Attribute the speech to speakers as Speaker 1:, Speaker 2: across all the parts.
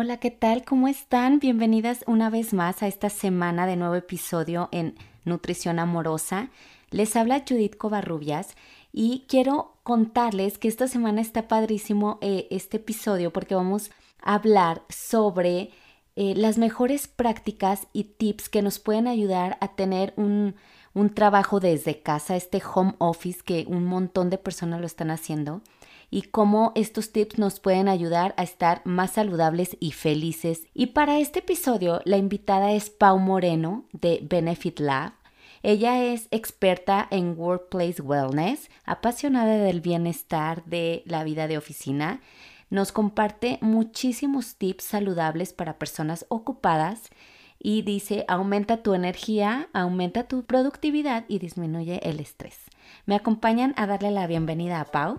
Speaker 1: Hola, ¿qué tal? ¿Cómo están? Bienvenidas una vez más a esta semana de nuevo episodio en Nutrición Amorosa. Les habla Judith Covarrubias y quiero contarles que esta semana está padrísimo eh, este episodio porque vamos a hablar sobre eh, las mejores prácticas y tips que nos pueden ayudar a tener un, un trabajo desde casa, este home office que un montón de personas lo están haciendo y cómo estos tips nos pueden ayudar a estar más saludables y felices. Y para este episodio la invitada es Pau Moreno de Benefit Lab. Ella es experta en Workplace Wellness, apasionada del bienestar de la vida de oficina. Nos comparte muchísimos tips saludables para personas ocupadas y dice aumenta tu energía, aumenta tu productividad y disminuye el estrés. ¿Me acompañan a darle la bienvenida a Pau?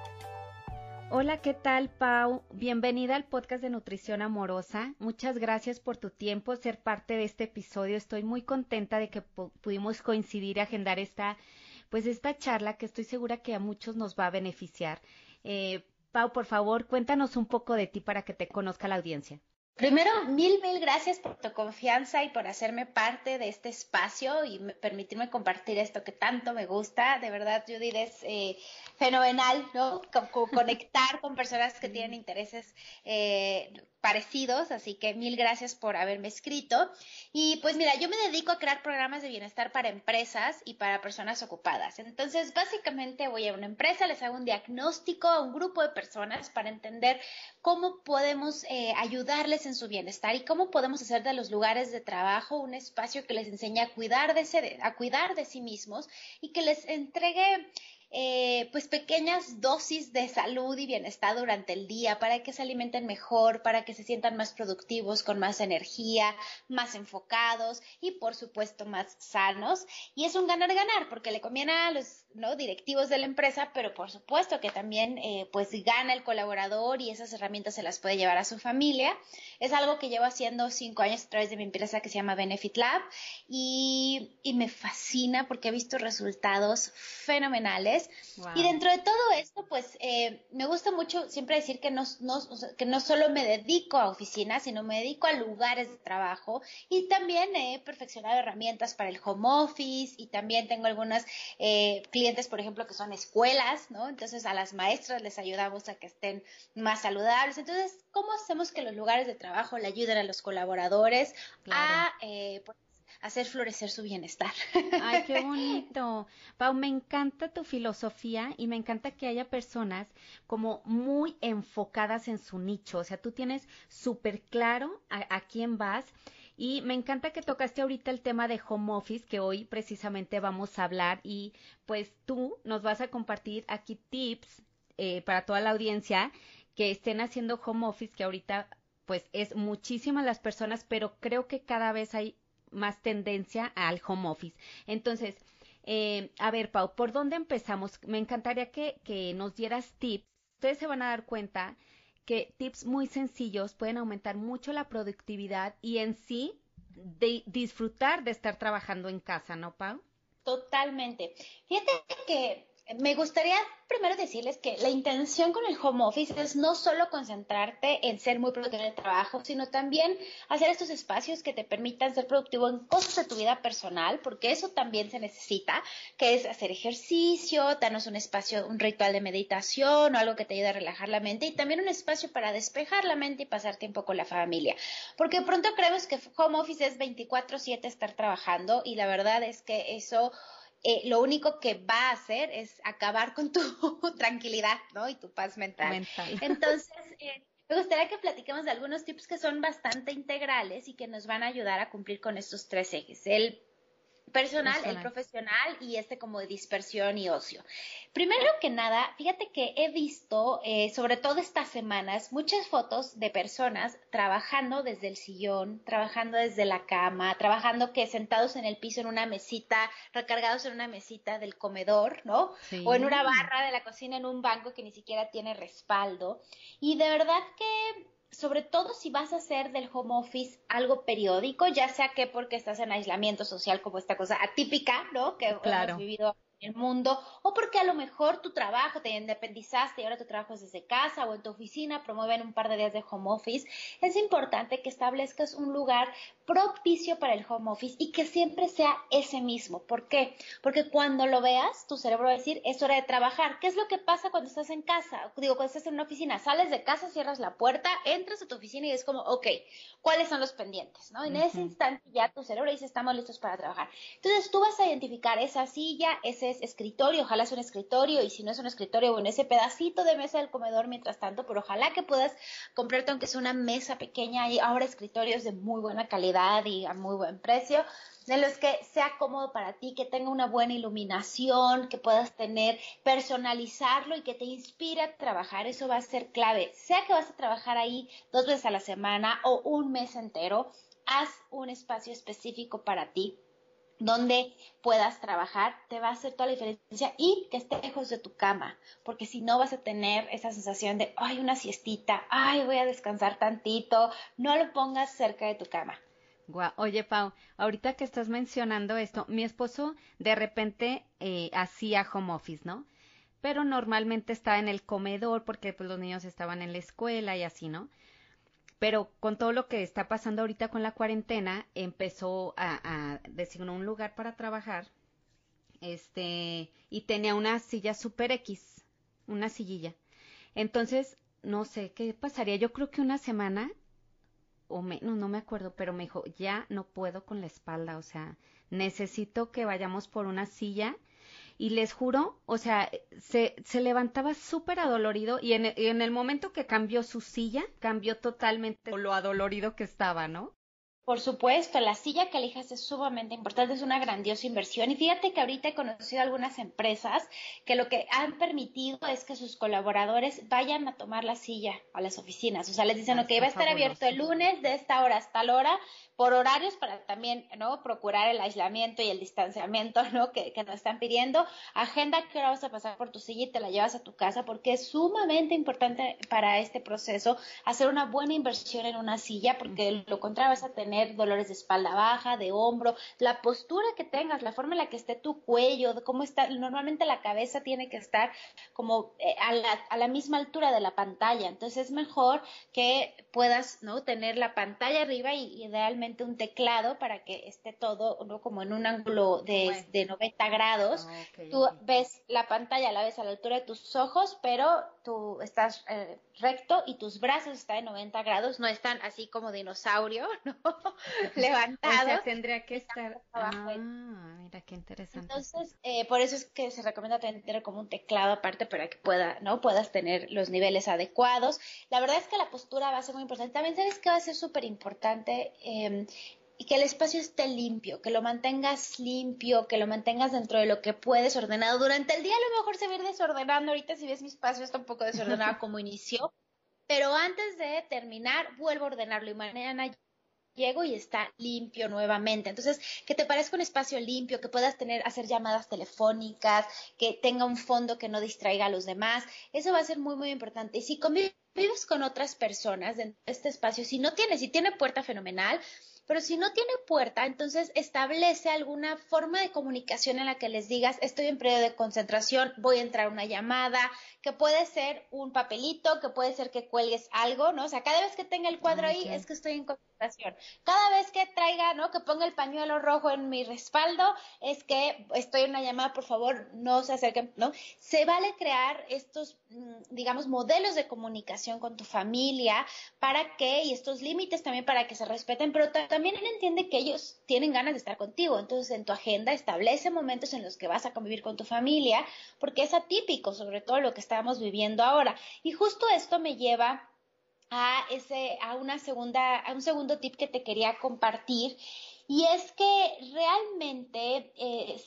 Speaker 1: Hola, ¿qué tal, Pau? Bienvenida al podcast de Nutrición Amorosa. Muchas gracias por tu tiempo, ser parte de este episodio. Estoy muy contenta de que pudimos coincidir y agendar esta, pues esta charla que estoy segura que a muchos nos va a beneficiar. Eh, Pau, por favor, cuéntanos un poco de ti para que te conozca la audiencia.
Speaker 2: Primero, mil, mil gracias por tu confianza y por hacerme parte de este espacio y permitirme compartir esto que tanto me gusta. De verdad, Judith, es eh, fenomenal, ¿no? conectar con personas que tienen intereses eh, parecidos, así que mil gracias por haberme escrito. Y pues mira, yo me dedico a crear programas de bienestar para empresas y para personas ocupadas. Entonces, básicamente voy a una empresa, les hago un diagnóstico a un grupo de personas para entender cómo podemos eh, ayudarles en su bienestar y cómo podemos hacer de los lugares de trabajo un espacio que les enseñe a cuidar de, a cuidar de sí mismos y que les entregue eh, pues pequeñas dosis de salud y bienestar durante el día para que se alimenten mejor, para que se sientan más productivos, con más energía, más enfocados y por supuesto más sanos. Y es un ganar-ganar porque le conviene a los ¿no? directivos de la empresa, pero por supuesto que también eh, pues gana el colaborador y esas herramientas se las puede llevar a su familia. Es algo que llevo haciendo cinco años a través de mi empresa que se llama Benefit Lab y, y me fascina porque he visto resultados fenomenales y dentro de todo esto, pues eh, me gusta mucho siempre decir que no, que no solo me dedico a oficinas, sino me dedico a lugares de trabajo y también he perfeccionado herramientas para el home office y también tengo algunas eh, clientes, por ejemplo, que son escuelas, ¿no? Entonces a las maestras les ayudamos a que estén más saludables. Entonces, ¿cómo hacemos que los lugares de trabajo le ayuden a los colaboradores a... Eh, pues, hacer florecer su bienestar.
Speaker 1: Ay, qué bonito. Pau, me encanta tu filosofía y me encanta que haya personas como muy enfocadas en su nicho. O sea, tú tienes súper claro a, quién vas. Y me encanta que tocaste ahorita el tema de home office, que hoy precisamente vamos a hablar y pues tú nos vas a compartir aquí tips eh, para toda la audiencia que estén haciendo home office, que ahorita pues es muchísimas las personas, pero creo que cada vez hay más tendencia al home office. Entonces, eh, a ver, Pau, ¿por dónde empezamos? Me encantaría que, que nos dieras tips. Ustedes se van a dar cuenta que tips muy sencillos pueden aumentar mucho la productividad y en sí disfrutar de estar trabajando en casa, ¿no, Pau?
Speaker 2: Totalmente. Fíjate que me gustaría primero decirles que la intención con el home office es no solo concentrarte en ser muy productivo en el trabajo, sino también hacer estos espacios que te permitan ser productivo en cosas de tu vida personal, porque eso también se necesita, que es hacer ejercicio, darnos un espacio, un ritual de meditación o algo que te ayude a relajar la mente y también un espacio para despejar la mente y pasar tiempo con la familia. Porque pronto creemos que home office es 24/7 estar trabajando y la verdad es que eso eh, lo único que va a hacer es acabar con tu tranquilidad, ¿no? Y tu paz mental. Entonces, eh, me gustaría que platiquemos de algunos tips que son bastante integrales y que nos van a ayudar a cumplir con estos tres ejes. El personal, el profesional y este como de dispersión y ocio. Primero que nada, fíjate que he visto, eh, sobre todo estas semanas, muchas fotos de personas trabajando desde el sillón, trabajando desde la cama, trabajando que sentados en el piso en una mesita, recargados en una mesita del comedor, ¿no? O en una barra de la cocina, en un banco que ni siquiera tiene respaldo. Y de verdad que sobre todo si vas a hacer del home office algo periódico, ya sea que porque estás en aislamiento social como esta cosa atípica, ¿no? Que hemos vivido el mundo, o porque a lo mejor tu trabajo, te independizaste y ahora tu trabajo es desde casa o en tu oficina, promueven un par de días de home office, es importante que establezcas un lugar propicio para el home office y que siempre sea ese mismo. ¿Por qué? Porque cuando lo veas, tu cerebro va a decir, es hora de trabajar. ¿Qué es lo que pasa cuando estás en casa? Digo, cuando estás en una oficina, sales de casa, cierras la puerta, entras a tu oficina y es como, ok, ¿cuáles son los pendientes? ¿no? En ese instante ya tu cerebro dice, estamos listos para trabajar. Entonces tú vas a identificar esa silla, ese escritorio, ojalá sea un escritorio y si no es un escritorio, bueno, ese pedacito de mesa del comedor mientras tanto, pero ojalá que puedas comprarte aunque sea una mesa pequeña y ahora escritorios de muy buena calidad y a muy buen precio, de los que sea cómodo para ti, que tenga una buena iluminación, que puedas tener, personalizarlo y que te inspire a trabajar, eso va a ser clave. Sea que vas a trabajar ahí dos veces a la semana o un mes entero, haz un espacio específico para ti donde puedas trabajar, te va a hacer toda la diferencia y que esté lejos de tu cama, porque si no vas a tener esa sensación de, ay, una siestita, ay, voy a descansar tantito, no lo pongas cerca de tu cama.
Speaker 1: Guau. Oye, Pau, ahorita que estás mencionando esto, mi esposo de repente eh, hacía home office, ¿no? Pero normalmente estaba en el comedor porque pues, los niños estaban en la escuela y así, ¿no? Pero con todo lo que está pasando ahorita con la cuarentena, empezó a, a designó un lugar para trabajar, este, y tenía una silla super X, una sillilla. Entonces, no sé qué pasaría, yo creo que una semana o menos, no me acuerdo, pero me dijo, ya no puedo con la espalda, o sea, necesito que vayamos por una silla y les juro, o sea, se, se levantaba súper adolorido y en, en, el momento que cambió su silla, cambió totalmente lo adolorido que estaba, ¿no?
Speaker 2: Por supuesto, la silla que elijas es sumamente importante, es una grandiosa inversión. Y fíjate que ahorita he conocido algunas empresas que lo que han permitido es que sus colaboradores vayan a tomar la silla a las oficinas. O sea, les dicen, ah, ok, va a estar abierto el lunes de esta hora hasta la hora, por horarios para también, ¿no? Procurar el aislamiento y el distanciamiento, ¿no? Que, que nos están pidiendo. Agenda que ahora vas a pasar por tu silla y te la llevas a tu casa porque es sumamente importante para este proceso hacer una buena inversión en una silla porque lo contrario vas a tener dolores de espalda baja, de hombro, la postura que tengas, la forma en la que esté tu cuello, cómo está, normalmente la cabeza tiene que estar como eh, a, la, a, la, misma altura de la pantalla, entonces es mejor que puedas, ¿no? Tener la pantalla arriba y idealmente un teclado para que esté todo, ¿no? Como en un ángulo de, de 90 grados. Ah, tú ves la pantalla, la ves a la altura de tus ojos, pero tú estás eh, recto y tus brazos están en 90 grados, no están así como dinosaurio, ¿no? Levantados. O
Speaker 1: sea, tendría que estar Ah, mira qué interesante.
Speaker 2: Entonces, eh, por eso es que se recomienda tener como un teclado aparte para que pueda, ¿no? Puedas tener los niveles adecuados. La verdad es que la postura va a ser muy importante. También sabes que va a ser súper importante eh, y que el espacio esté limpio, que lo mantengas limpio, que lo mantengas dentro de lo que puedes ordenado. Durante el día a lo mejor se va a ir desordenando, ahorita si ves mi espacio está un poco desordenado como inició, pero antes de terminar vuelvo a ordenarlo y mañana llego y está limpio nuevamente. Entonces, que te parezca un espacio limpio, que puedas tener, hacer llamadas telefónicas, que tenga un fondo que no distraiga a los demás, eso va a ser muy, muy importante. Y si convives con otras personas en este espacio, si no tiene, si tiene puerta fenomenal, pero si no tiene puerta, entonces establece alguna forma de comunicación en la que les digas, estoy en periodo de concentración, voy a entrar una llamada, que puede ser un papelito, que puede ser que cuelgues algo, ¿no? O sea, cada vez que tenga el cuadro ahí es que estoy en concentración. Cada vez que traiga, ¿no? Que ponga el pañuelo rojo en mi respaldo, es que estoy en una llamada, por favor, no se acerquen, ¿no? Se vale crear estos, mm, digamos, modelos de comunicación con tu familia para que, y estos límites también para que se respeten, pero también entiende que ellos tienen ganas de estar contigo. Entonces, en tu agenda establece momentos en los que vas a convivir con tu familia, porque es atípico, sobre todo lo que estamos viviendo ahora. Y justo esto me lleva a ese, a una segunda, a un segundo tip que te quería compartir. y es que realmente eh,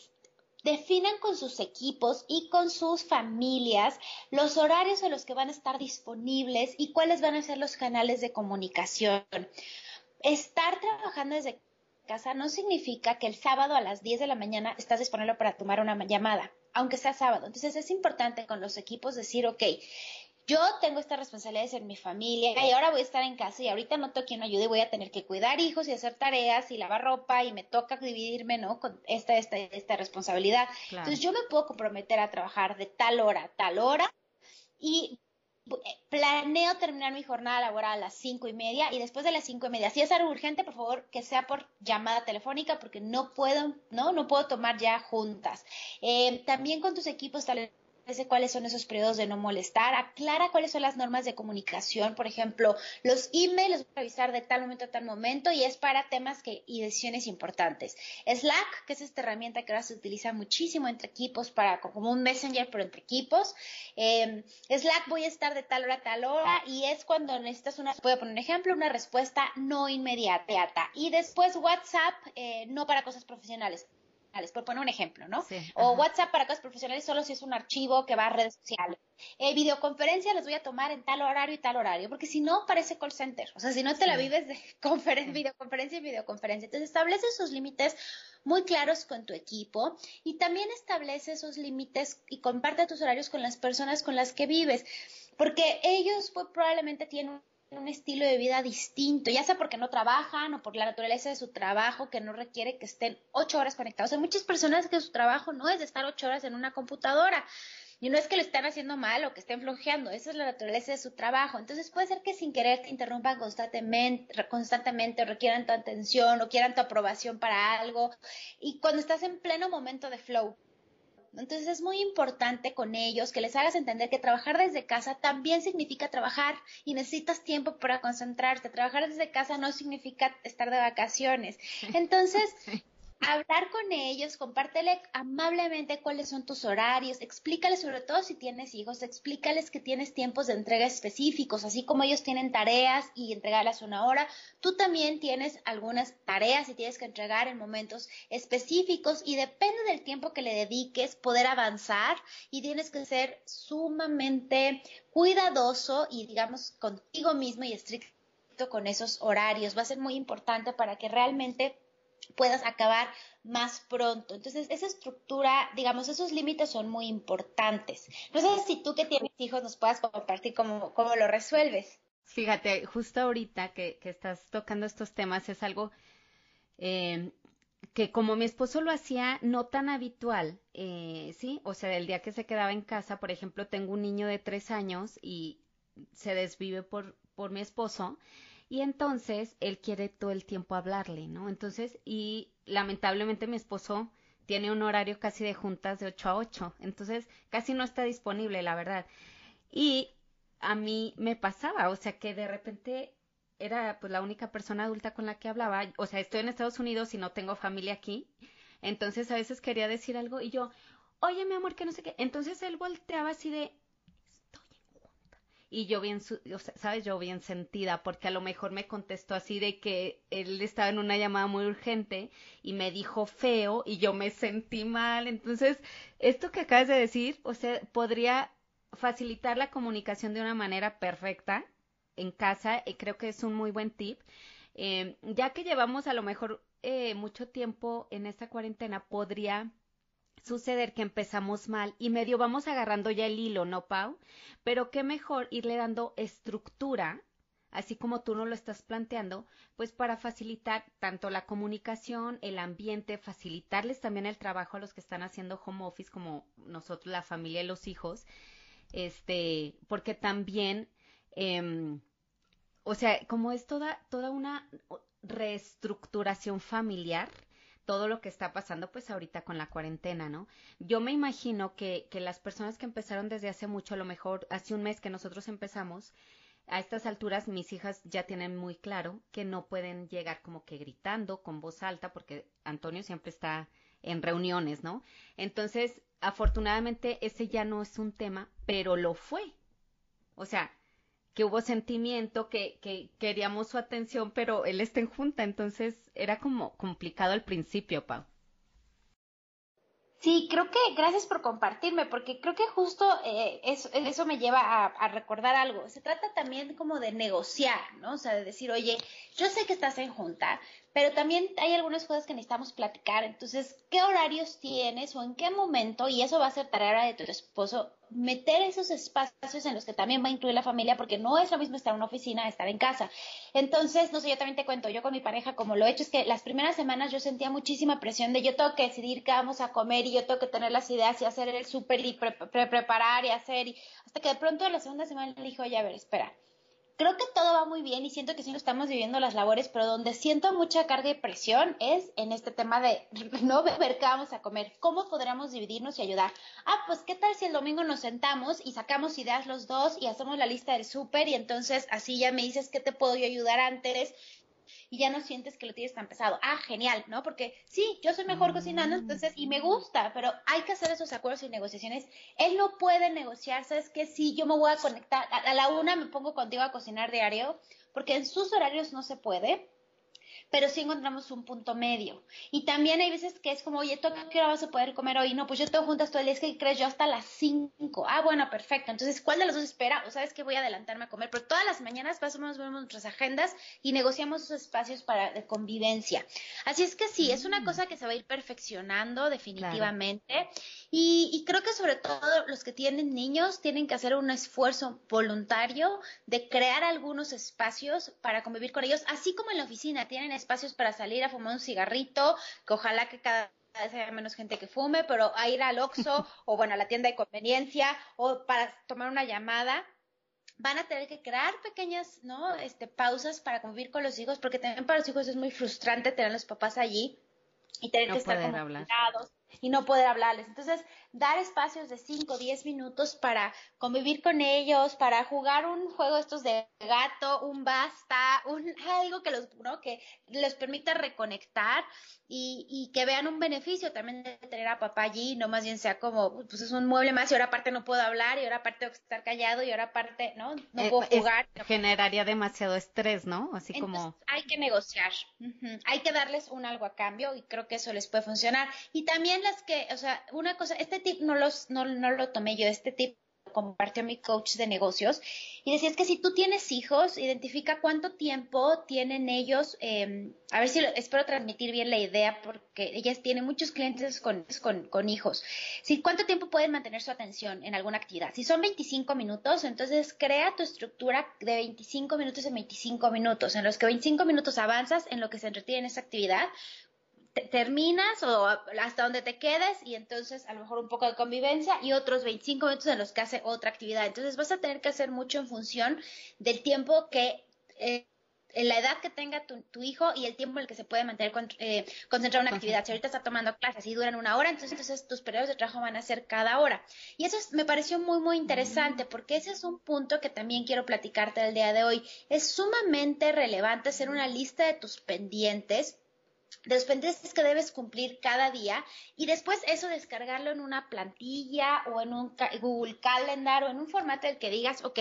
Speaker 2: definan con sus equipos y con sus familias los horarios en los que van a estar disponibles y cuáles van a ser los canales de comunicación. Estar trabajando desde casa no significa que el sábado a las 10 de la mañana estás disponible para tomar una llamada, aunque sea sábado. Entonces es importante con los equipos decir, ok, yo tengo estas responsabilidades en mi familia y ahora voy a estar en casa y ahorita no tengo quien me ayude y voy a tener que cuidar hijos y hacer tareas y lavar ropa y me toca dividirme, ¿no? Con esta, esta, esta responsabilidad. Entonces yo me puedo comprometer a trabajar de tal hora a tal hora y planeo terminar mi jornada laboral a las cinco y media y después de las cinco y media, si es algo urgente, por favor, que sea por llamada telefónica porque no puedo, no, no puedo tomar ya juntas. Eh, también con tus equipos cuáles son esos periodos de no molestar, aclara cuáles son las normas de comunicación, por ejemplo, los emails los voy a revisar de tal momento a tal momento y es para temas que, y decisiones importantes. Slack, que es esta herramienta que ahora se utiliza muchísimo entre equipos para como un messenger pero entre equipos. Em, Slack voy a estar de tal hora a tal hora y es cuando necesitas una, voy poner un ejemplo, una respuesta no inmediata. Y después WhatsApp, eh, no para cosas profesionales por poner un ejemplo, ¿no? o WhatsApp para cosas profesionales solo si es un archivo que va a redes sociales. Eh, videoconferencia las voy a tomar en tal horario y tal horario, porque si no parece call center. O sea, si no te la vives de videoconferencia y videoconferencia. Entonces establece esos límites muy claros con tu equipo y también establece esos límites y comparte tus horarios con las personas con las que vives, porque ellos pues, probablemente tienen un estilo de vida distinto, ya sea porque no trabajan o por la naturaleza de su trabajo que no requiere que estén ocho horas conectados. Hay muchas personas que su trabajo no es de estar ocho horas en una computadora. Y no es que lo estén haciendo mal o que estén flojeando, esa es la naturaleza de su trabajo. Entonces puede ser que sin querer te interrumpan constantemente, constantemente o requieran tu atención o quieran tu aprobación para algo. Y cuando estás en pleno momento de flow, entonces es muy importante con ellos que les hagas entender que trabajar desde casa también significa trabajar y necesitas tiempo para concentrarte. Trabajar desde casa no significa estar de vacaciones. Entonces, hablar con ellos, compártele amablemente cuáles son tus horarios, explícales sobre todo si tienes hijos, explícales que tienes tiempos de entrega específicos, así como ellos tienen tareas y entregarlas una hora, tú también tienes algunas tareas y tienes que entregar en momentos específicos y depende del tiempo que le dediques poder avanzar y tienes que ser sumamente cuidadoso y digamos contigo mismo y estricto con esos horarios. Va a ser muy importante para que realmente puedas acabar más pronto. Entonces, esa estructura, digamos, esos límites son muy importantes. No sé si tú que tienes hijos nos puedas compartir cómo, cómo lo resuelves.
Speaker 1: Fíjate, justo ahorita que, que estás tocando estos temas es algo eh, que como mi esposo lo hacía no tan habitual, eh, ¿sí? O sea, el día que se quedaba en casa, por ejemplo, tengo un niño de tres años y se desvive por, por mi esposo y entonces él quiere todo el tiempo hablarle, ¿no? Entonces, y lamentablemente mi esposo tiene un horario casi de juntas de 8 a 8, entonces casi no está disponible, la verdad. Y a mí me pasaba, o sea que de repente era pues la única persona adulta con la que hablaba, o sea, estoy en Estados Unidos y no tengo familia aquí, entonces a veces quería decir algo y yo, oye mi amor, que no sé qué, entonces él volteaba así de, y yo bien, sabes, yo bien sentida, porque a lo mejor me contestó así de que él estaba en una llamada muy urgente y me dijo feo y yo me sentí mal. Entonces, esto que acabas de decir, o sea, podría facilitar la comunicación de una manera perfecta en casa y creo que es un muy buen tip. Eh, ya que llevamos a lo mejor eh, mucho tiempo en esta cuarentena, podría suceder que empezamos mal y medio vamos agarrando ya el hilo, ¿no, Pau? Pero qué mejor irle dando estructura, así como tú no lo estás planteando, pues para facilitar tanto la comunicación, el ambiente, facilitarles también el trabajo a los que están haciendo home office, como nosotros, la familia y los hijos, este, porque también, eh, o sea, como es toda, toda una reestructuración familiar, todo lo que está pasando pues ahorita con la cuarentena, ¿no? Yo me imagino que, que las personas que empezaron desde hace mucho, a lo mejor hace un mes que nosotros empezamos, a estas alturas mis hijas ya tienen muy claro que no pueden llegar como que gritando con voz alta porque Antonio siempre está en reuniones, ¿no? Entonces, afortunadamente ese ya no es un tema, pero lo fue. O sea, que hubo sentimiento, que, que queríamos su atención, pero él está en junta, entonces era como complicado al principio, Pau.
Speaker 2: Sí, creo que gracias por compartirme, porque creo que justo eh, eso, eso, me lleva a, a, recordar algo. Se trata también como de negociar, ¿no? O sea, de decir, oye, yo sé que estás en junta, pero también hay algunas cosas que necesitamos platicar. Entonces, ¿qué horarios tienes o en qué momento? Y eso va a ser tarea de tu esposo, meter esos espacios en los que también va a incluir la familia, porque no es lo mismo estar en una oficina, estar en casa. Entonces, no sé, yo también te cuento, yo con mi pareja, como lo he hecho, es que las primeras semanas yo sentía muchísima presión de yo tengo que decidir qué vamos a comer y yo tengo que tener las ideas y hacer el súper y preparar y hacer, y hasta que de pronto la segunda semana le dije, oye, a ver, espera creo que todo va muy bien y siento que sí lo estamos viviendo las labores, pero donde siento mucha carga y presión es en este tema de no ver qué vamos a comer, cómo podríamos dividirnos y ayudar. Ah, pues qué tal si el domingo nos sentamos y sacamos ideas los dos y hacemos la lista del súper y entonces así ya me dices qué te puedo yo ayudar antes y ya no sientes que lo tienes tan pesado. Ah, genial, ¿no? Porque sí, yo soy mejor cocinando, entonces, y me gusta, pero hay que hacer esos acuerdos y negociaciones. Él no puede negociar, ¿sabes qué? Sí, yo me voy a conectar, a la una me pongo contigo a cocinar diario, porque en sus horarios no se puede pero sí encontramos un punto medio. Y también hay veces que es como, oye, ¿tú qué hora vas a poder comer hoy? No, pues yo tengo juntas todo el día, es que crees yo hasta las 5. Ah, bueno, perfecto. Entonces, ¿cuál de los dos espera? O sabes que voy a adelantarme a comer, pero todas las mañanas más o menos vemos nuestras agendas y negociamos esos espacios para de convivencia. Así es que sí, es una mm. cosa que se va a ir perfeccionando definitivamente. Y, y creo que sobre todo los que tienen niños tienen que hacer un esfuerzo voluntario de crear algunos espacios para convivir con ellos, así como en la oficina tienen espacios para salir a fumar un cigarrito, que ojalá que cada vez haya menos gente que fume, pero a ir al Oxxo o bueno, a la tienda de conveniencia o para tomar una llamada, van a tener que crear pequeñas, ¿no? Este, pausas para convivir con los hijos, porque también para los hijos es muy frustrante tener a los papás allí y tener que estar como y no poder hablarles. Entonces, dar espacios de 5 o 10 minutos para convivir con ellos, para jugar un juego estos de gato, un basta, un algo que los, ¿no? que les permita reconectar y, y, que vean un beneficio también de tener a papá allí, no más bien sea como, pues es un mueble más y ahora aparte no puedo hablar y ahora aparte tengo que estar callado y ahora aparte, ¿no? No eh, puedo jugar.
Speaker 1: generaría demasiado estrés, ¿no? Así como...
Speaker 2: Hay que negociar, hay que darles un algo a cambio y creo que eso les puede funcionar. Y también las que, o sea, una cosa, este tip no, los, no, no lo tomé yo, este tip compartió mi coach de negocios y decía es que si tú tienes hijos, identifica cuánto tiempo tienen ellos, eh, a ver si espero transmitir bien la idea porque ellas tienen muchos clientes con, con, con, hijos. Si cuánto tiempo pueden mantener su atención en alguna actividad. Si son 25 minutos, entonces crea tu estructura de 25 minutos en 25 minutos, en los que 25 minutos avanzas en lo que se entretiene en esa actividad, terminas o hasta donde te quedes y entonces a lo mejor un poco de convivencia y otros 25 minutos en los que hace otra actividad. Entonces vas a tener que hacer mucho en función del tiempo que... Eh, en la edad que tenga tu, hijo y el tiempo en el que se puede mantener eh, concentrado en una actividad. Si ahorita está tomando clases y duran una hora, entonces, entonces tus periodos de trabajo van a ser cada hora. Y eso me pareció muy, muy interesante mm. porque ese es un punto que también quiero platicarte el día de hoy. Es sumamente relevante hacer una lista de tus pendientes de los pendientes que debes cumplir cada día y después eso descargarlo en una plantilla o en un Google Calendar o en un formato el que digas, ok,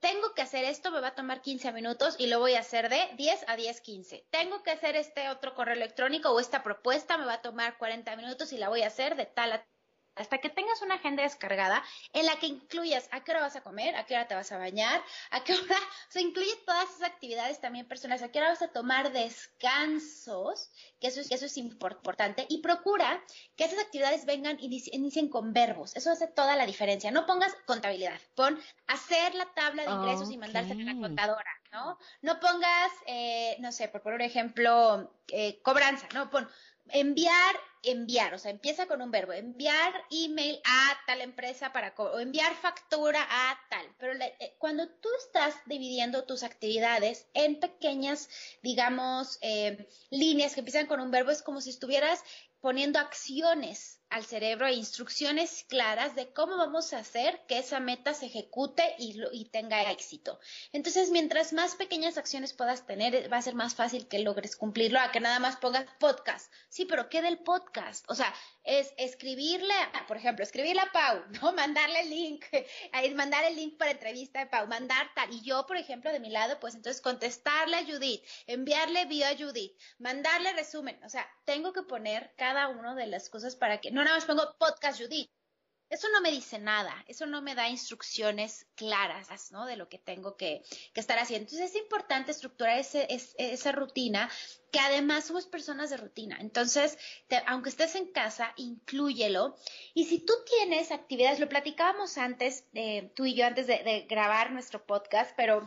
Speaker 2: tengo que hacer esto, me va a tomar 15 minutos y lo voy a hacer de 10 a 10, 15. Tengo que hacer este otro correo electrónico o esta propuesta, me va a tomar 40 minutos y la voy a hacer de tal a hasta que tengas una agenda descargada en la que incluyas a qué hora vas a comer, a qué hora te vas a bañar, a qué hora, o sea, incluye todas esas actividades también personales, a qué hora vas a tomar descansos, que eso es, que eso es importante, y procura que esas actividades vengan y inicien con verbos, eso hace toda la diferencia, no pongas contabilidad, pon hacer la tabla de ingresos y mandársela a la contadora, ¿no? No pongas, eh, no sé, por poner un ejemplo, eh, cobranza, ¿no? Pon enviar, enviar, o sea, empieza con un verbo, enviar email a tal empresa para, o enviar factura a tal. Pero eh, cuando tú estás dividiendo tus actividades en pequeñas, digamos, eh, líneas que empiezan con un verbo, es como si estuvieras poniendo acciones al cerebro instrucciones claras de cómo vamos a hacer que esa meta se ejecute y, y, tenga éxito. Entonces, mientras más pequeñas acciones puedas tener, va a ser más fácil que logres cumplirlo a que nada más pongas podcast. Sí, pero ¿qué del podcast? O sea, es escribirle, por ejemplo, escribirle a Pau, ¿no? Mandarle el link, mandar el link para entrevista de Pau, mandar tal. Y yo, por ejemplo, de mi lado, pues entonces contestarle a Judith, enviarle vía a Judith, mandarle resumen. O sea, tengo que poner cada una de las cosas para que, no nada más pongo podcast Judith, eso no me dice nada, eso no me da instrucciones claras, ¿no? De lo que tengo que, estar haciendo. Entonces es importante estructurar ese, esa rutina, que además somos personas de rutina. Entonces, aunque estés en casa, inclúyelo. Y si tú tienes actividades, lo platicábamos antes, eh, tú y yo, antes de grabar nuestro podcast, pero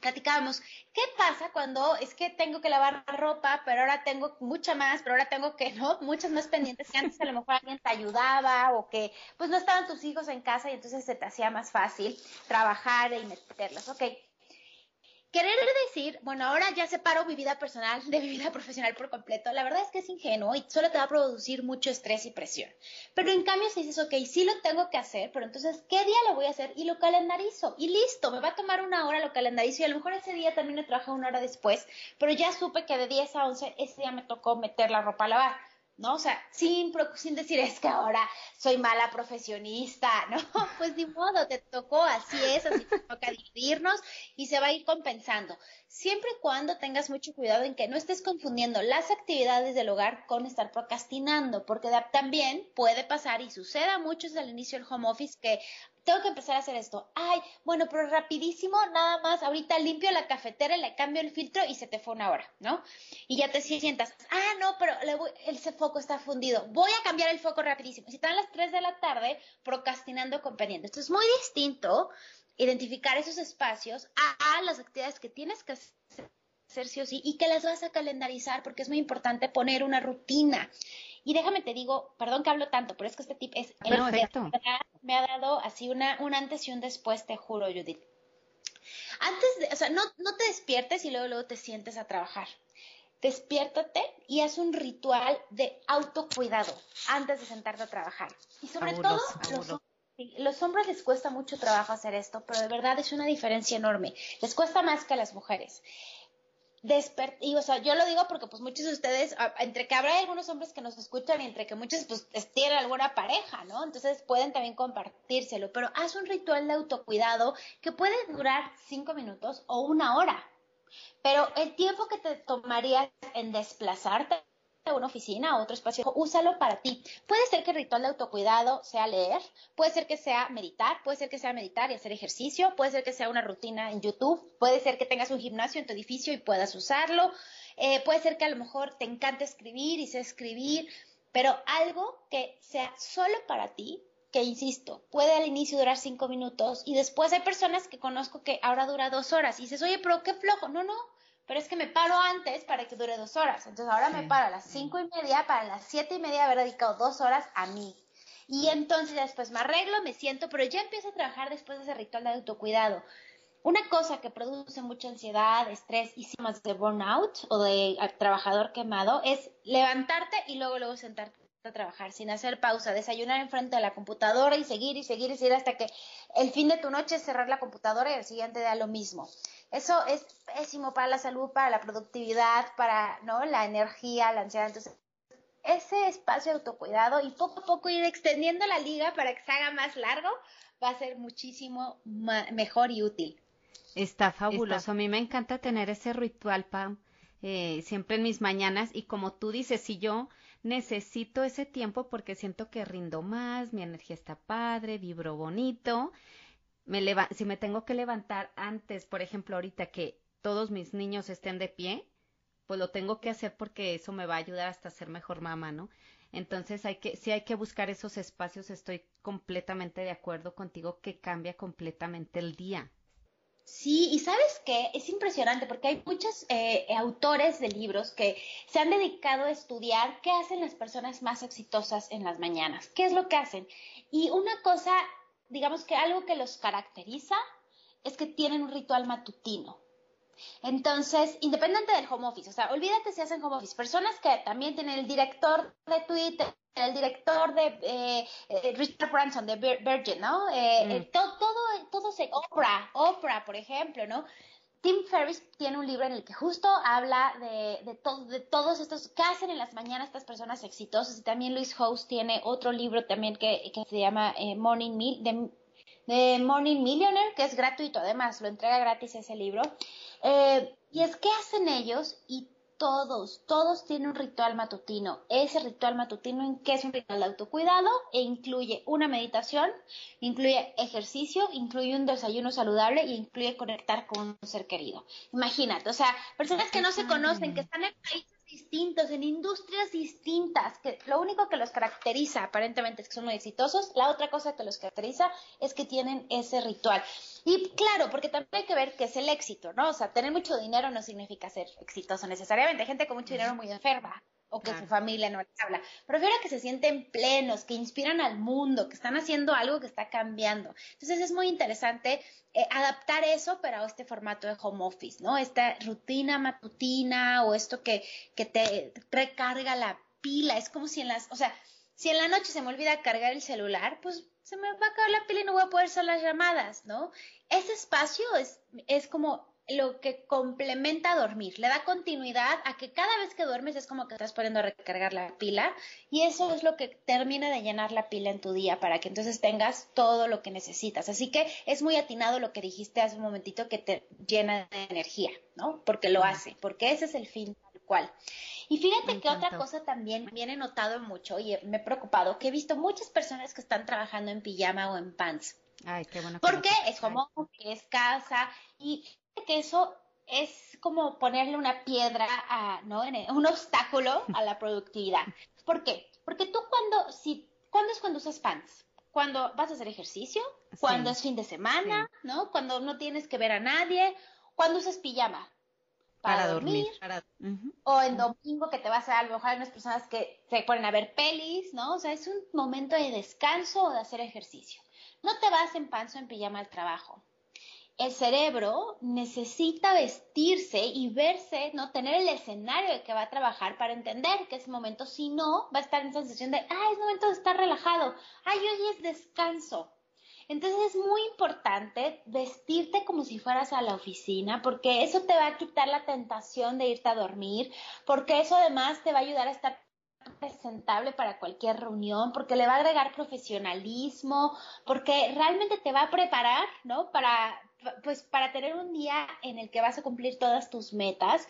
Speaker 2: platicábamos, ¿qué pasa cuando es que tengo que lavar ropa, pero ahora tengo mucha más, pero ahora tengo que, ¿no? Muchas más pendientes que antes a lo mejor alguien te ayudaba o que pues no estaban tus hijos en casa y entonces se te hacía más fácil trabajar y meterlas. Ok, querer decir, bueno, ahora ya separo mi vida personal de mi vida profesional por completo, la verdad es que es ingenuo y solo te va a producir mucho estrés y presión. Pero en cambio, si dices, ok, sí lo tengo que hacer, pero entonces, ¿qué día lo voy a hacer? Y lo calendarizo. Y listo, me va a tomar una hora, lo calendarizo y a lo mejor ese día también he trabajado una hora después, pero ya supe que de 10 a 11 ese día me tocó meter la ropa a lavar. ¿No? O sea, sin, sin decir es que ahora soy mala profesionista, ¿no? Pues ni modo, te tocó, así es, así te toca dividirnos y se va a ir compensando. Siempre y cuando tengas mucho cuidado en que no estés confundiendo las actividades del hogar con estar procrastinando, porque también puede pasar y suceda mucho al inicio del home office que tengo que empezar a hacer esto. Ay, bueno, pero rapidísimo, nada más, ahorita limpio la cafetera, le cambio el filtro y se te fue una hora, ¿no? Y ya te sientas, ah, no, pero ese foco está fundido, voy a cambiar el foco rapidísimo. Si están las 3 de la tarde procrastinando con pendiente. Esto es muy distinto, identificar esos espacios a las actividades que tienes que hacer sí o sí y que las vas a calendarizar porque es muy importante poner una rutina. Y déjame te digo, perdón que hablo tanto, pero es que este tip es
Speaker 1: el
Speaker 2: me ha dado así una, un antes y un después, te juro, Judith. Antes de, o sea, no, no te despiertes y luego, luego te sientes a trabajar. Despiértate y haz un ritual de autocuidado antes de sentarte a trabajar. Y sobre todo, los, los hombres les cuesta mucho trabajo hacer esto, pero de verdad es una diferencia enorme. Les cuesta más que a las mujeres y o sea, yo lo digo porque pues muchos de ustedes, entre que habrá algunos hombres que nos escuchan y entre que muchos pues tienen alguna pareja, ¿no? Entonces pueden también compartírselo, pero haz un ritual de autocuidado que puede durar cinco minutos o una hora, pero el tiempo que te tomaría en desplazarte una oficina, otro espacio, úsalo para ti. Puede ser que el ritual de autocuidado sea leer, puede ser que sea meditar, puede ser que sea meditar y hacer ejercicio, puede ser que sea una rutina en YouTube, puede ser que tengas un gimnasio en tu edificio y puedas usarlo, eh, puede ser que a lo mejor te encante escribir y sé escribir, pero algo que sea solo para ti, que insisto, puede al inicio durar cinco minutos y después hay personas que conozco que ahora dura dos horas y dices, oye, pero qué flojo, no, no, pero es que me paro antes para que dure dos horas. Entonces ahora me paro a las cinco y media para las siete y media haber dedicado dos horas a mí. Y entonces después me arreglo, me siento, pero ya empiezo a trabajar después de ese ritual de autocuidado. Una cosa que produce mucha ansiedad, estrés y síntomas de burnout o de trabajador quemado es levantarte y luego luego sentarte a trabajar sin hacer pausa, desayunar enfrente de la computadora y seguir y seguir y seguir hasta que el fin de tu noche cerrar la computadora y el siguiente da lo mismo. Eso es pésimo para la salud, para la productividad, para ¿no? la energía, la ansiedad. Entonces, ese espacio de autocuidado y poco a poco ir extendiendo la liga para que se haga más largo va a ser muchísimo mejor y útil.
Speaker 1: Está fabuloso. A mí me encanta tener ese ritual, Pam, eh, siempre en mis mañanas. Y como tú dices, si yo necesito ese tiempo porque siento que rindo más, mi energía está padre, vibro bonito me si me tengo que levantar antes, por ejemplo, ahorita que todos mis niños estén de pie, pues lo tengo que hacer porque eso me va a ayudar hasta ser mejor mamá, ¿no? Entonces hay que, sí hay que buscar esos espacios, estoy completamente de acuerdo contigo que cambia completamente el día.
Speaker 2: Sí, y sabes qué, es impresionante porque hay muchos eh, autores de libros que se han dedicado a estudiar qué hacen las personas más exitosas en las mañanas, qué es lo que hacen. Y una cosa digamos que algo que los caracteriza es que tienen un ritual matutino. Entonces, independiente del home office, o sea, olvídate si hacen home office, personas que también tienen el director de Twitter, el director de eh, eh, Richard Branson de Virgin, ¿no? Eh, mm. todo, todo, todo se, Oprah, Oprah, por ejemplo, ¿no? Tim Ferriss tiene un libro en el que justo habla de, de, todos estos, qué hacen en las mañanas estas personas exitosas. Y también Luis House tiene otro libro también que, se llama eh, Morning de Morning Millionaire, que es gratuito, además, lo entrega gratis ese libro. Eh, y es que hacen ellos y todos, todos tienen un ritual matutino. Ese ritual matutino en que es un ritual de autocuidado e incluye una meditación, incluye ejercicio, incluye un desayuno saludable y incluye conectar con un ser querido. Imagínate, o sea, personas que no se conocen, que están en países distintos, en industrias distintas, que lo único que los caracteriza aparentemente es que son muy exitosos, la otra cosa que los caracteriza es que tienen ese ritual. Y claro, porque también hay que ver qué es el éxito, ¿no? O sea, tener mucho dinero no significa ser exitoso necesariamente. Hay gente con mucho dinero muy enferma o que su familia no les habla. Prefiero que se sienten plenos, que inspiran al mundo, que están haciendo algo que está cambiando. Entonces es muy interesante eh, adaptar eso, pero a este formato de home office, ¿no? Esta rutina matutina o esto que, que te recarga la pila. Es como si en las, o sea, si en la noche se me olvida cargar el celular, pues se me va a acabar la pila y no voy a poder hacer las llamadas, ¿no? Ese espacio es, es como lo que complementa a dormir, le da continuidad a que cada vez que duermes es como que estás poniendo a recargar la pila y eso es lo que termina de llenar la pila en tu día para que entonces tengas todo lo que necesitas. Así que es muy atinado lo que dijiste hace un momentito que te llena de energía, ¿no? Porque lo hace, porque ese es el fin tal cual. Y fíjate que otra cosa también viene notado mucho y me he preocupado, que he visto muchas personas que están trabajando en pijama o en pants.
Speaker 1: Ay, qué bueno.
Speaker 2: Porque es como que es casa y que eso es como ponerle una piedra, a, ¿no? Un obstáculo a la productividad. ¿Por qué? Porque tú cuando, si, ¿cuándo es cuando usas pants? Cuando vas a hacer ejercicio, cuando es fin de semana, ¿no? Cuando no tienes que ver a nadie, cuando usas pijama, para, dormir, o en domingo que te vas a, a lo mejor hay unas personas que se ponen a ver pelis, ¿no? O sea, es un momento de descanso o de hacer ejercicio. No te vas en panzo en pijama al trabajo. El cerebro necesita vestirse y verse, ¿no? Tener el escenario de que va a trabajar para entender que es momento. Si no, va a estar en sensación de, ah, es momento de estar relajado. Ay, hoy es descanso. Entonces es muy importante vestirte como si fueras a la oficina, porque eso te va a quitar la tentación de irte a dormir, porque eso además te va a ayudar a estar presentable para cualquier reunión, porque le va a agregar profesionalismo, porque realmente te va a preparar, ¿no? Para, pues, para tener un día en el que vas a cumplir todas tus metas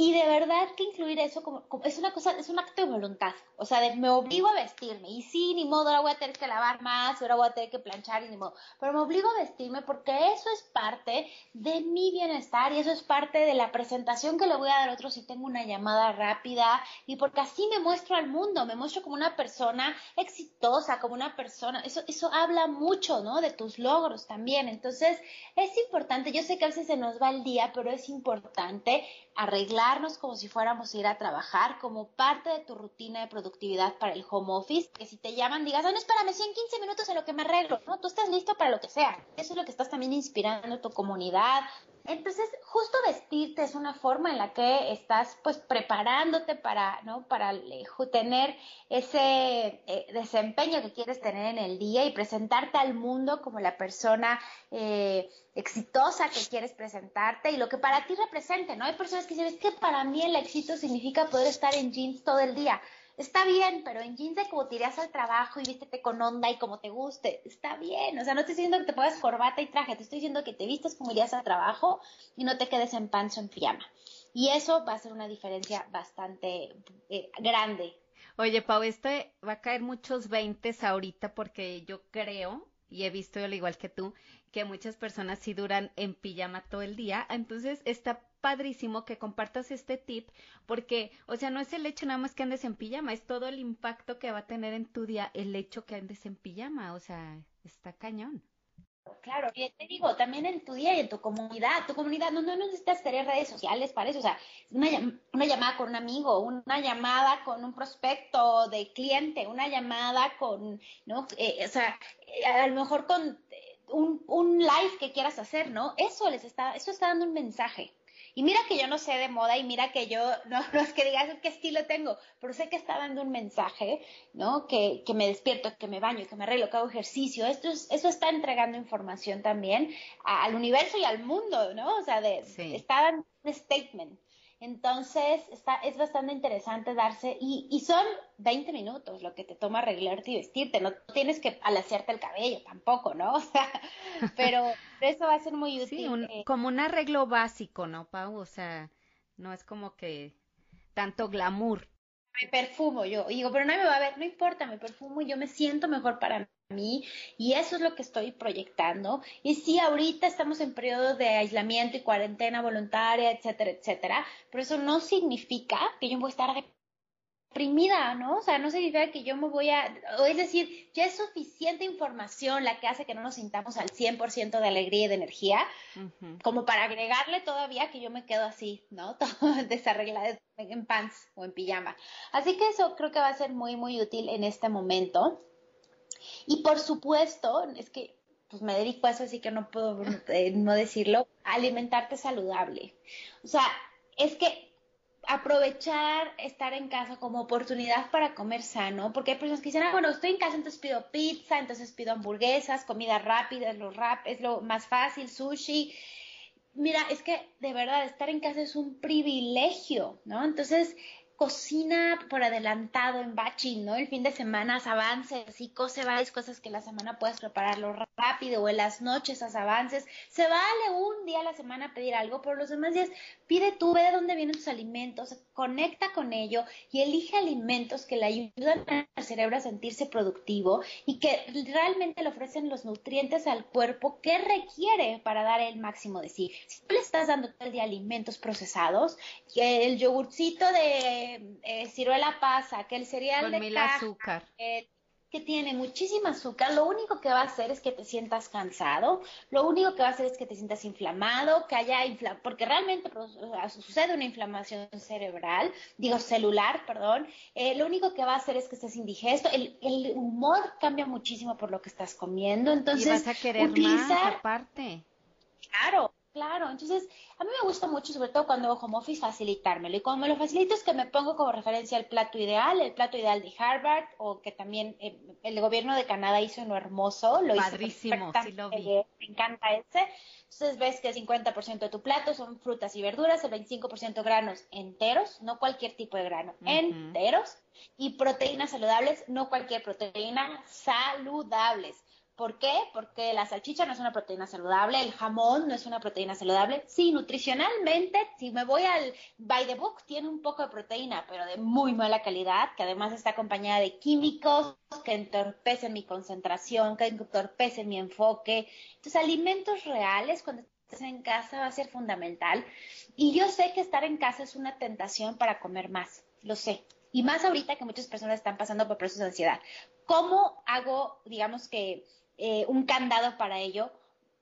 Speaker 2: y de verdad que incluir eso como, es una cosa, es un acto de voluntad. O sea, me obligo a vestirme. Y sí, ni modo, ahora voy a tener que lavar más, ahora voy a tener que planchar y ni modo. Pero me obligo a vestirme porque eso es parte de mi bienestar y eso es parte de la presentación que le voy a dar a otros si tengo una llamada rápida. Y porque así me muestro al mundo, me muestro como una persona exitosa, como una persona. Eso, eso habla mucho, ¿no? De tus logros también. Entonces, es importante. Yo sé que a veces se nos va el día, pero es importante arreglarnos como si fuéramos a ir a trabajar, como parte de tu rutina de productividad para el home office, que si te llaman digas, no, espérame, 100, 15 minutos en lo que me arreglo, ¿no? Tú estás listo para lo que sea. Eso es lo que estás también inspirando a tu comunidad, entonces, justo vestirte es una forma en la que estás pues preparándote para, ¿no? Para eh, tener ese eh, desempeño que quieres tener en el día y presentarte al mundo como la persona eh, exitosa que quieres presentarte y lo que para ti represente, ¿no? Hay personas que dicen, es que para mí el éxito significa poder estar en jeans todo el día. Está bien, pero en jeans de como te irías al trabajo y vístete con onda y como te guste. Está bien. O sea, no estoy diciendo que te pongas corbata y traje. Te estoy diciendo que te vistas como irías al trabajo y no te quedes en pancho en pijama. Y eso va a ser una diferencia bastante eh, grande.
Speaker 1: Oye, Pau, este va a caer muchos veintes ahorita porque yo creo, y he visto al igual que tú, que muchas personas sí duran en pijama todo el día. Entonces está padrísimo que compartas este tip porque, o sea, no es el hecho nada más que andes en pijama, es todo el impacto que va a tener en tu día el hecho que andes en pijama, o sea, está cañón.
Speaker 2: Claro, y te digo, también en tu día y en tu comunidad, tu comunidad, no, no necesitas tener redes sociales para eso, o sea, una, una llamada con un amigo, una llamada con un prospecto de cliente, una llamada con, ¿no? Eh, o sea, a lo mejor con un, un live que quieras hacer, ¿no? Eso les está, eso está dando un mensaje. Y mira que yo no sé de moda y mira que yo, no, no es que digas qué estilo tengo, pero sé que está dando un mensaje, ¿no? Que, que me despierto, que me baño, que me arreglo, que hago ejercicio. Esto eso está entregando información también al universo y al mundo, ¿no? O sea, de, está dando un statement. Entonces, está, es bastante interesante darse, y, y, son 20 minutos lo que te toma arreglarte y vestirte, no tienes que alaciarte el cabello tampoco, ¿no? O sea, pero eso va a ser muy útil.
Speaker 1: Sí, eh. como un arreglo básico, ¿no, Pau? O sea, no es como que tanto glamour.
Speaker 2: Me perfumo yo, digo, pero nadie me va a ver, no importa, me perfumo y yo me siento mejor para mí y eso es lo que estoy proyectando. Y sí, ahorita estamos en periodo de aislamiento y cuarentena voluntaria, etcétera, etcétera, pero eso no significa que yo voy a estar deprimida, ¿no? O sea, no significa que yo me voy a, es decir, ya es suficiente información la que hace que no nos sintamos al 100% de alegría y de energía, como para agregarle todavía que yo me quedo así, ¿no? Desarreglada en pants o en pijama. Así que eso creo que va a ser muy, muy útil en este momento. Y por supuesto, es que pues me dedico a eso, así que no puedo eh, no decirlo, alimentarte saludable. O sea, es que aprovechar estar en casa como oportunidad para comer sano, porque hay personas que dicen, ah, bueno, estoy en casa, entonces pido pizza, entonces pido hamburguesas, comida rápida, es lo, rap, es lo más fácil, sushi. Mira, es que de verdad estar en casa es un privilegio, ¿no? Entonces, cocina por adelantado en batching, ¿no? El fin de semana avances y cose varias cosas que la semana puedes prepararlo rápido o en las noches haz avances. Se vale un día a la semana pedir algo, pero los demás días pide tú, ve de dónde vienen tus alimentos, conecta con ello y elige alimentos que le ayudan al cerebro a sentirse productivo y que realmente le ofrecen los nutrientes al cuerpo que requiere para dar el máximo de sí. Si tú le estás dando todo el día alimentos procesados, el yogurcito de eh, ciruela pasa, que el cereal
Speaker 1: de
Speaker 2: mil
Speaker 1: azúcar.
Speaker 2: que tiene muchísima azúcar, lo único que va a hacer es que te sientas cansado, lo único que va a hacer es que te sientas inflamado, que haya infla porque realmente pues, sucede una inflamación cerebral, digo celular, perdón, eh, lo único que va a hacer es que estés indigesto, el, el, humor cambia muchísimo por lo que estás comiendo, entonces
Speaker 1: y vas a querer más aparte.
Speaker 2: Claro, Claro, entonces a mí me gusta mucho, sobre todo cuando hago home office, facilitármelo. Y cuando me lo facilito es que me pongo como referencia el plato ideal, el plato ideal de Harvard, o que también eh, el gobierno de Canadá hizo uno hermoso. Lo
Speaker 1: Padrísimo, sí lo vi.
Speaker 2: Me encanta ese. Entonces ves que el 50% de tu plato son frutas y verduras, el 25% granos enteros, no cualquier tipo de grano, enteros, y proteínas saludables, no cualquier proteína, saludables. ¿Por qué? Porque la salchicha no es una proteína saludable, el jamón no es una proteína saludable. Sí, nutricionalmente, si me voy al by the book, tiene un poco de proteína, pero de muy mala calidad, que además está acompañada de químicos que entorpecen mi concentración, que entorpecen mi enfoque. Entonces, alimentos reales cuando estás en casa va a ser fundamental. Y yo sé que estar en casa es una tentación para comer más, lo sé. Y más ahorita que muchas personas están pasando por procesos de ansiedad. ¿Cómo hago, digamos que eh, un candado para ello,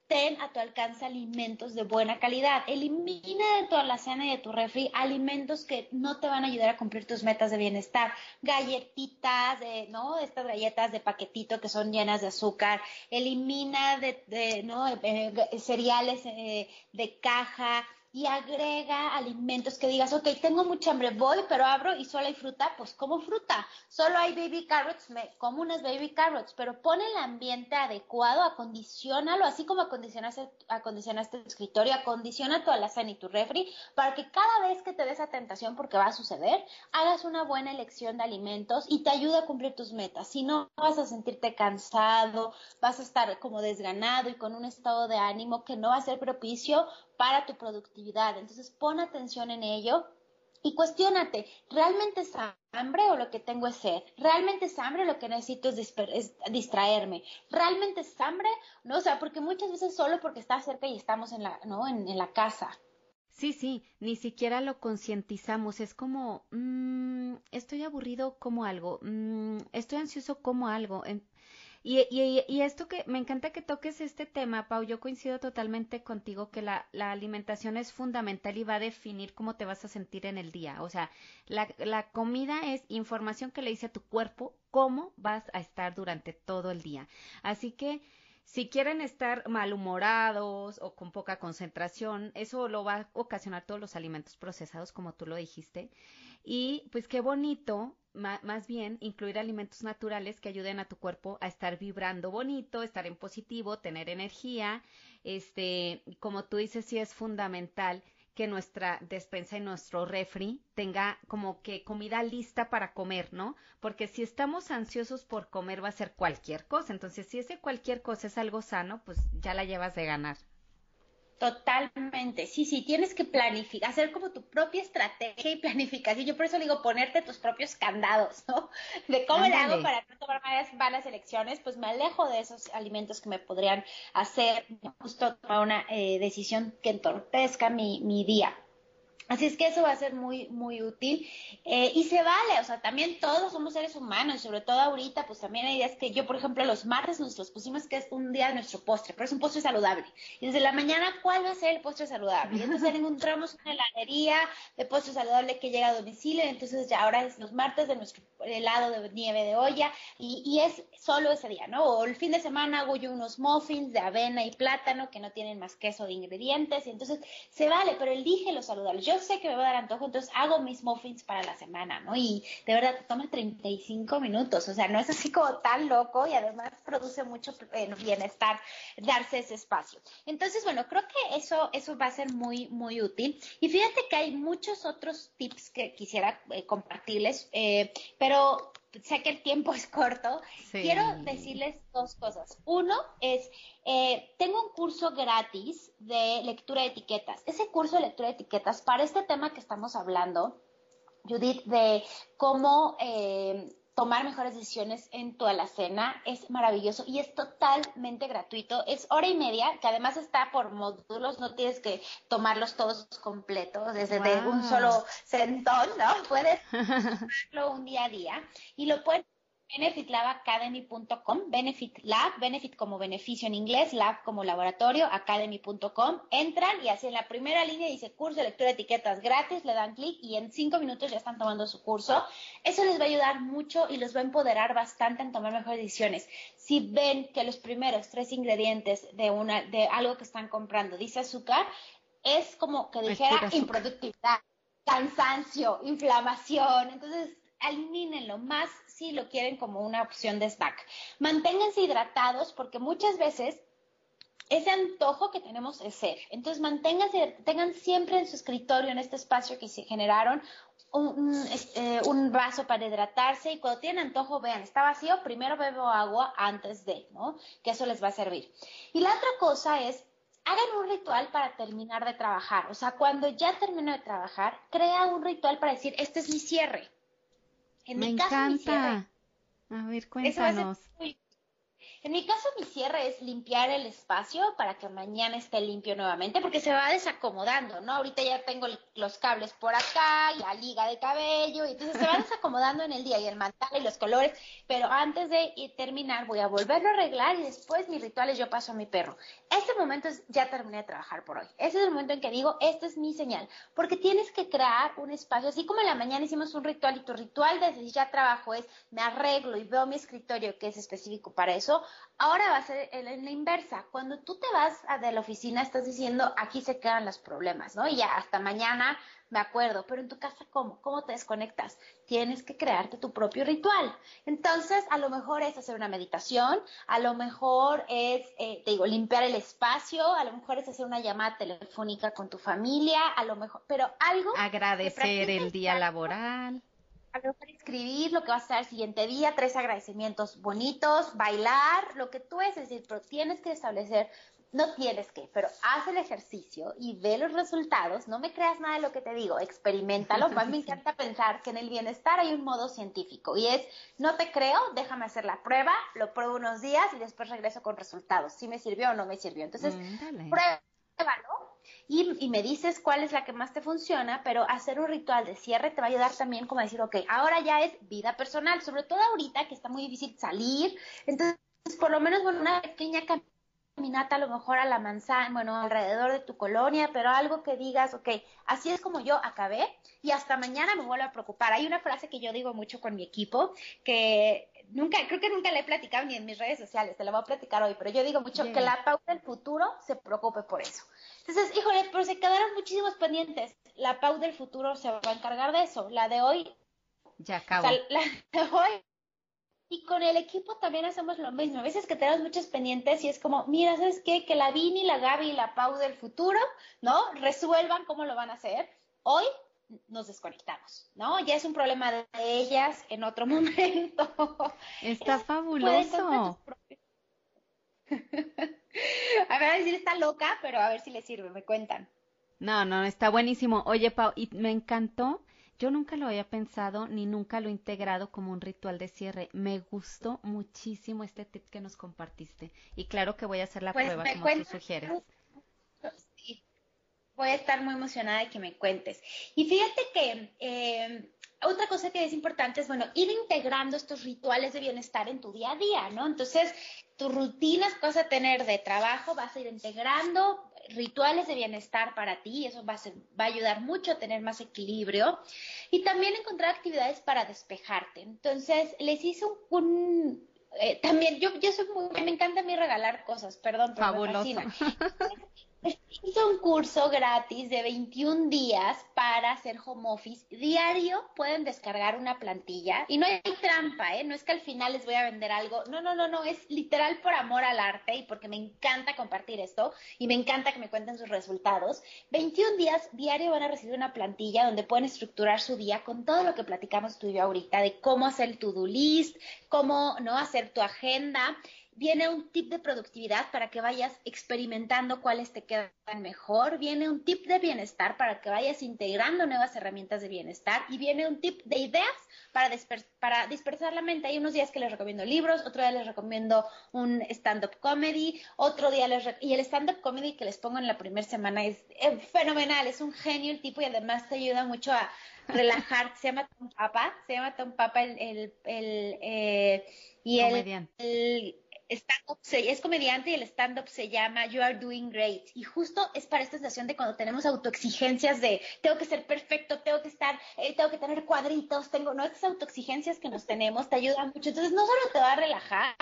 Speaker 2: ten a tu alcance alimentos de buena calidad. Elimina de tu alacena y de tu refri alimentos que no te van a ayudar a cumplir tus metas de bienestar. Galletitas, ¿no? Estas galletas de paquetito que son llenas de azúcar. Elimina de, ¿no? Eh, cereales eh, de caja y agrega alimentos que digas, ok, tengo mucha hambre, voy, pero abro y solo hay fruta, pues como fruta. Solo hay baby carrots, me como unas baby carrots, pero pone el ambiente adecuado, acondicionalo, así como acondicionaste, acondicionaste tu escritorio, acondiciona tu alacena y tu refri, para que cada vez que te des esa tentación, porque va a suceder, hagas una buena elección de alimentos y te ayude a cumplir tus metas. Si no, vas a sentirte cansado, vas a estar como desganado y con un estado de ánimo que no va a ser propicio para tu productividad. Entonces pon atención en ello y cuestiónate, ¿realmente es hambre o lo que tengo es sed? ¿Realmente es hambre o lo que necesito es, distraerme? ¿Realmente es hambre? No, o sea, porque muchas veces solo porque está cerca y estamos en la, ¿no? en, la casa.
Speaker 1: Sí, sí, ni siquiera lo concientizamos. Es como, mmm, estoy aburrido como algo, mmm, estoy ansioso como algo. Y, y, y, esto que me encanta que toques este tema, Pau, yo coincido totalmente contigo que la, la, alimentación es fundamental y va a definir cómo te vas a sentir en el día. O sea, la, la comida es información que le dice a tu cuerpo cómo vas a estar durante todo el día. Así que si quieren estar malhumorados o con poca concentración, eso lo va a ocasionar todos los alimentos procesados, como tú lo dijiste. Y pues qué bonito más bien incluir alimentos naturales que ayuden a tu cuerpo a estar vibrando bonito, estar en positivo, tener energía. Este, como tú dices, sí es fundamental que nuestra despensa y nuestro refri tenga como que comida lista para comer, ¿no? Porque si estamos ansiosos por comer va a ser cualquier cosa. Entonces, si ese cualquier cosa es algo sano, pues ya la llevas de ganar.
Speaker 2: Totalmente, sí, sí, tienes que planificar, hacer como tu propia estrategia y planificación. Yo por eso digo ponerte tus propios candados, ¿no? De cómo le hago para no tomar malas, elecciones, pues me alejo de esos alimentos que me podrían hacer justo tomar una eh, decisión que entorpezca mi, mi día. Así es que eso va a ser muy, muy útil. Eh, y se vale, o sea, también todos somos seres humanos, y sobre todo ahorita, pues también hay ideas que yo, por ejemplo, los martes nos los pusimos que es un día de nuestro postre, pero es un postre saludable. Y desde la mañana, ¿cuál va a ser el postre saludable? Y entonces encontramos una heladería de postre saludable que llega a domicilio, entonces ya ahora es los martes de nuestro helado de nieve de olla, y, y es solo ese día, ¿no? O el fin de semana hago yo unos muffins de avena y plátano que no tienen más queso de ingredientes, y entonces se vale, pero elige lo saludable. Yo sé que me va a dar antojo, entonces hago mis muffins para la semana, ¿no? Y de verdad toma 35 minutos, o sea, no es así como tan loco y además produce mucho eh, bienestar darse ese espacio. Entonces, bueno, creo que eso, eso va a ser muy, muy útil. Y fíjate que hay muchos otros tips que quisiera eh, compartirles, eh, pero sé que el tiempo es corto, quiero decirles dos cosas. Uno es, eh, tengo un curso gratis de lectura de etiquetas. Ese curso de lectura de etiquetas, para este tema que estamos hablando, Judith, de cómo eh, tomar mejores decisiones en toda la cena. Es maravilloso y es totalmente gratuito. Es hora y media, que además está por módulos, no tienes que tomarlos todos completos desde un solo sentón, ¿no? Puedes hacerlo un día a día y lo puedes benefitlabacademy.com, Benefit Lab, Benefit como beneficio en inglés, Lab como laboratorio, academy.com, entran y así en la primera línea dice curso de lectura de etiquetas gratis, le dan clic y en cinco minutos ya están tomando su curso. Eso les va a ayudar mucho y los va a empoderar bastante en tomar mejores decisiones. Si ven que los primeros tres ingredientes de una, de algo que están comprando dice azúcar, es como que dijera improductividad, cansancio, inflamación. Entonces, elimínenlo más si lo quieren como una opción de snack. Manténganse hidratados porque muchas veces ese antojo que tenemos es ser. Entonces manténganse, tengan siempre en su escritorio, en este espacio que se generaron, eh, un, vaso para hidratarse y cuando tienen antojo, vean, está vacío, primero bebo agua antes de, ¿no? Que eso les va a servir. Y la otra cosa es, hagan un ritual para terminar de trabajar. O sea, cuando ya termino de trabajar, crea un ritual para decir, este es mi cierre.
Speaker 1: En Me mi caso, encanta. a ver, cuéntanos.
Speaker 2: En mi caso, mi cierre es limpiar el espacio para que mañana esté limpio nuevamente, porque se va desacomodando, ¿no? Ahorita ya tengo los cables por acá la liga de cabello, y entonces se va desacomodando en el día y el mantel y los colores, pero antes de terminar voy a volverlo a arreglar y después mis rituales yo paso a mi perro. Este momento es, ya terminé de trabajar por hoy. Ese es el momento en que digo, esta es mi señal, porque tienes que crear un espacio, así como en la mañana hicimos un ritual y tu ritual desde ya trabajo es, me arreglo y veo mi escritorio que es específico para eso, Ahora va a ser en la inversa. Cuando tú te vas a de la oficina, estás diciendo, aquí se quedan los problemas, ¿no? Y ya hasta mañana me acuerdo. Pero en tu casa, ¿cómo? ¿Cómo te desconectas? Tienes que crearte tu propio ritual. Entonces, a lo mejor es hacer una meditación, a lo mejor es, eh, te digo, limpiar el espacio, a lo mejor es hacer una llamada telefónica con tu familia, a lo mejor, pero algo.
Speaker 1: Agradecer el día laboral
Speaker 2: para escribir lo que vas a hacer el siguiente día, tres agradecimientos bonitos, bailar, lo que tú es, decir, pero tienes que establecer, no tienes que, pero haz el ejercicio y ve los resultados, no me creas nada de lo que te digo, experimentalo, a mí me encanta pensar que en el bienestar hay un modo científico y es, no te creo, déjame hacer la prueba, lo pruebo unos días y después regreso con resultados, si me sirvió o no me sirvió. Entonces, mm, pruébalo y, me dices cuál es la que más te funciona, pero hacer un ritual de cierre te va a ayudar también como a decir, ok, ahora ya es vida personal, sobre todo ahorita que está muy difícil salir, entonces por lo menos bueno, una pequeña caminata a lo mejor a la manzana, bueno, alrededor de tu colonia, pero algo que digas, ok, así es como yo acabé y hasta mañana me vuelvo a preocupar. Hay una frase que yo digo mucho con mi equipo que nunca, creo que nunca le he platicado ni en mis redes sociales, te la voy a platicar hoy, pero yo digo mucho que la pauta del futuro se preocupe por eso. Entonces, híjole, pero se quedaron muchísimos pendientes. La Pau del futuro se va a encargar de eso. La de hoy.
Speaker 1: Ya acabó.
Speaker 2: la de hoy Y con el equipo también hacemos lo mismo. A veces que tenemos muchos pendientes y es como, mira, ¿sabes qué? Que la Vini, la Gaby y la Pau del futuro, ¿no? Resuelvan cómo lo van a hacer. Hoy nos desconectamos, ¿no? Ya es un problema de ellas en otro momento.
Speaker 1: Está fabuloso.
Speaker 2: a ver, a decir está loca, pero a ver si le sirve, me cuentan.
Speaker 1: No, no, está buenísimo. Oye, Pau, y me encantó. Yo nunca lo había pensado ni nunca lo he integrado como un ritual de cierre. Me gustó muchísimo este tip que nos compartiste. Y claro que voy a hacer la pues prueba como tú sugieres.
Speaker 2: Voy a estar muy emocionada de que me cuentes. Y fíjate que eh, otra cosa que es importante es, bueno, ir integrando estos rituales de bienestar en tu día a día, ¿no? Entonces, tus rutinas que vas a tener de trabajo, vas a ir integrando rituales de bienestar para ti, eso va a, va a ayudar mucho a tener más equilibrio y también encontrar actividades para despejarte. Entonces, les hice un, eh, también yo, yo soy muy, me encanta a mí regalar cosas, perdón, pero
Speaker 1: Fabuloso.
Speaker 2: me Hice un curso gratis de 21 días para hacer home office. Diario pueden descargar una plantilla y no hay trampa, ¿eh? No es que al final les voy a vender algo. No, no, no, no. Es literal por amor al arte y porque me encanta compartir esto y me encanta que me cuenten sus resultados. 21 días diario van a recibir una plantilla donde pueden estructurar su día con todo lo que platicamos tú y yo ahorita de cómo hacer el to-do list, cómo no hacer tu agenda viene un tip de productividad para que vayas experimentando cuáles te quedan mejor, viene un tip de bienestar para que vayas integrando nuevas herramientas de bienestar y viene un tip de ideas para, para dispersar la mente. Hay unos días que les recomiendo libros, otro día les recomiendo un stand-up comedy, otro día les... y el stand-up comedy que les pongo en la primera semana es, fenomenal, es un genio el tipo y además te ayuda mucho a relajar, se llama Tom Papa, se llama Tom Papa el, el, el eh, y el, el es comediante y el stand-up se llama You Are Doing Great. Y justo es para esta sensación de cuando tenemos autoexigencias de tengo que ser perfecto, tengo que estar, eh, tengo que tener cuadritos, tengo, no, estas autoexigencias que nos tenemos te ayudan mucho. Entonces, no solo te va a relajar,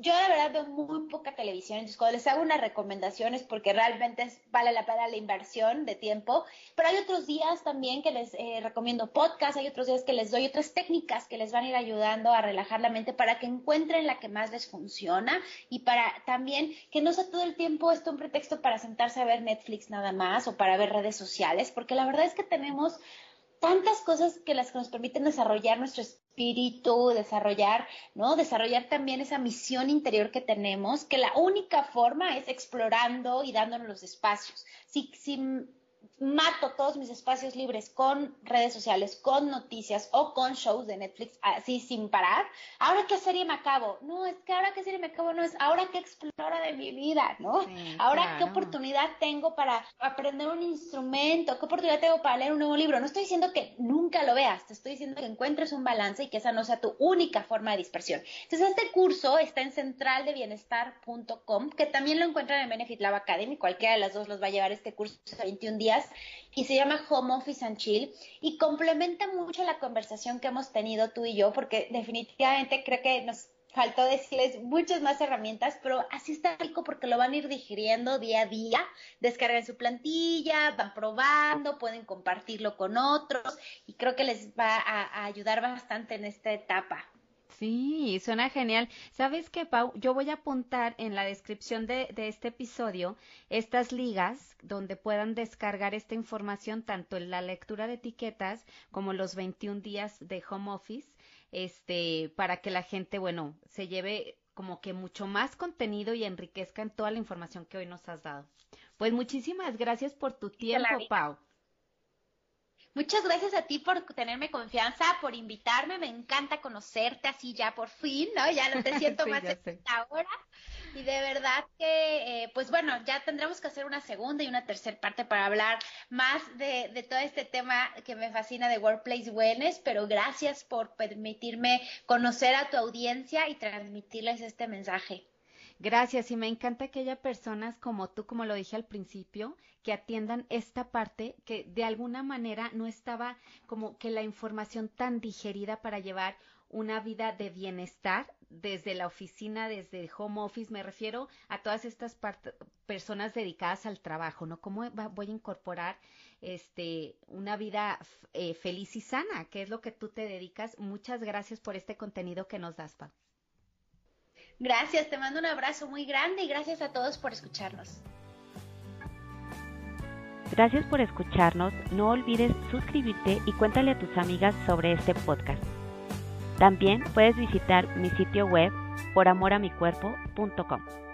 Speaker 2: yo de verdad veo muy poca televisión, entonces cuando les hago unas recomendaciones porque realmente vale la pena la inversión de tiempo, pero hay otros días también que les eh, recomiendo podcast, hay otros días que les doy otras técnicas que les van a ir ayudando a relajar la mente para que encuentren la que más les funciona y para también que no sea todo el tiempo esto un pretexto para sentarse a ver Netflix nada más o para ver redes sociales, porque la verdad es que tenemos tantas cosas que las que nos permiten desarrollar nuestro espíritu, desarrollar, ¿no? Desarrollar también esa misión interior que tenemos, que la única forma es explorando y dándonos los espacios. Si, mato todos mis espacios libres con redes sociales, con noticias o con shows de Netflix así sin parar. Ahora qué serie me acabo. No, es que ahora qué serie me acabo no es ahora qué explora de mi vida, ¿no? ahora qué oportunidad tengo para aprender un instrumento, qué oportunidad tengo para leer un nuevo libro. No estoy diciendo que nunca lo veas, te estoy diciendo que encuentres un balance y que esa no sea tu única forma de dispersión. Entonces, este curso está en centraldebienestar.com, que también lo encuentran en Benefit Lab Academy, cualquiera de las dos los va a llevar este curso de 21 días y se llama Home Office and Chill y complementa mucho la conversación que hemos tenido tú y yo porque definitivamente creo que nos faltó decirles muchas más herramientas, pero así está rico porque lo van a ir digiriendo día a día, descargan su plantilla, van probando, pueden compartirlo con otros y creo que les va a ayudar bastante en esta etapa.
Speaker 1: Sí, suena genial. ¿Sabes qué, Pau? Yo voy a apuntar en la descripción de, de, este episodio estas ligas donde puedan descargar esta información, tanto en la lectura de etiquetas como los 21 días de home office, este, para que la gente, bueno, se lleve como que mucho más contenido y enriquezca en toda la información que hoy nos has dado. Pues muchísimas gracias por tu tiempo, Pau.
Speaker 2: Muchas gracias a ti por tenerme confianza, por invitarme. Me encanta conocerte así ya por fin, ¿no? Ya no te siento más ahora. Y de verdad que, eh, pues bueno, ya tendremos que hacer una segunda y una tercera parte para hablar más de, de todo este tema que me fascina de Workplace Wellness, pero gracias por permitirme conocer a tu audiencia y transmitirles este mensaje.
Speaker 1: Gracias y me encanta que haya personas como tú, como lo dije al principio, que atiendan esta parte que de alguna manera no estaba como que la información tan digerida para llevar una vida de bienestar desde la oficina, desde home office, me refiero a todas estas personas dedicadas al trabajo, ¿no? ¿Cómo voy a incorporar este una vida eh, feliz y sana, que es lo que tú te dedicas? Muchas gracias por este contenido que nos das, Pau.
Speaker 2: Gracias, te mando un abrazo muy grande y gracias a todos por escucharnos.
Speaker 1: Gracias por escucharnos, no olvides suscribirte y cuéntale a tus amigas sobre este podcast. También puedes visitar mi sitio web poramoramicuerpo.com.